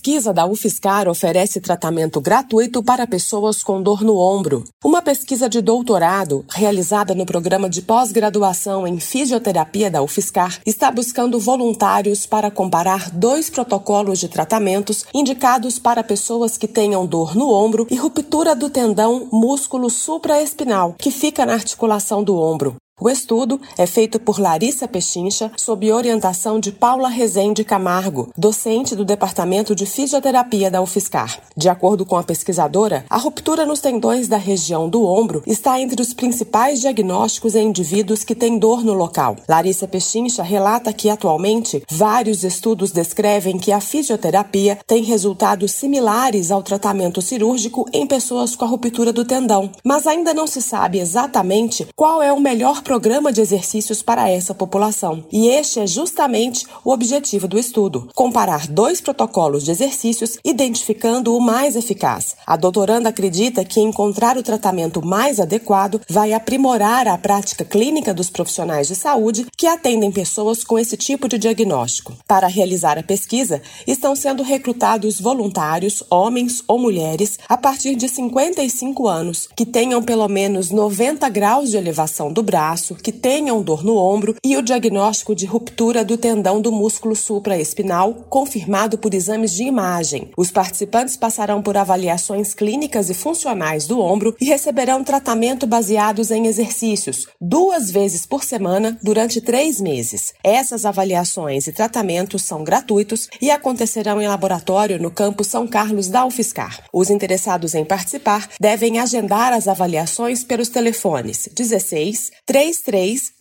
Pesquisa da UFSCar oferece tratamento gratuito para pessoas com dor no ombro. Uma pesquisa de doutorado, realizada no programa de pós-graduação em fisioterapia da UFSCar, está buscando voluntários para comparar dois protocolos de tratamentos indicados para pessoas que tenham dor no ombro e ruptura do tendão músculo supraespinal, que fica na articulação do ombro. O estudo é feito por Larissa Pechincha, sob orientação de Paula Rezende Camargo, docente do Departamento de Fisioterapia da UFSCar. De acordo com a pesquisadora, a ruptura nos tendões da região do ombro está entre os principais diagnósticos em indivíduos que têm dor no local. Larissa Pechincha relata que, atualmente, vários estudos descrevem que a fisioterapia tem resultados similares ao tratamento cirúrgico em pessoas com a ruptura do tendão, mas ainda não se sabe exatamente qual é o melhor programa de exercícios para essa população. E este é justamente o objetivo do estudo: comparar dois protocolos de exercícios, identificando o mais eficaz. A doutoranda acredita que encontrar o tratamento mais adequado vai aprimorar a prática clínica dos profissionais de saúde que atendem pessoas com esse tipo de diagnóstico. Para realizar a pesquisa, estão sendo recrutados voluntários, homens ou mulheres, a partir de 55 anos, que tenham pelo menos 90 graus de elevação do braço que tenham dor no ombro e o diagnóstico de ruptura do tendão do músculo supraespinal, confirmado por exames de imagem. Os participantes passarão por avaliações clínicas e funcionais do ombro e receberão tratamento baseados em exercícios, duas vezes por semana, durante três meses. Essas avaliações e tratamentos são gratuitos e acontecerão em laboratório no campus São Carlos da UFSCar. Os interessados em participar devem agendar as avaliações pelos telefones 16 3 3306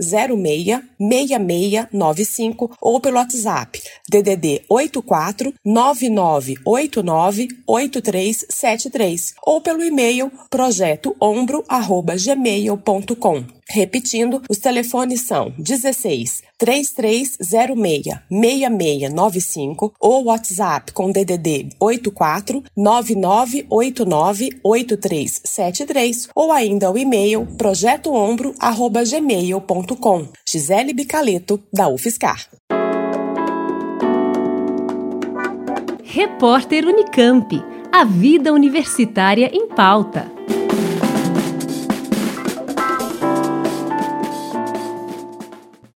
6695 ou pelo WhatsApp DDD 84 9989 8373 ou pelo e-mail projetoombro@gmail.com. Repetindo, os telefones são 16 3306 6695 ou WhatsApp com DDD 84 9989 8373 ou ainda o e-mail projetoombro@gmail.com. Gisele Bicaleto da UFSCar. Repórter Unicamp. A vida universitária em pauta.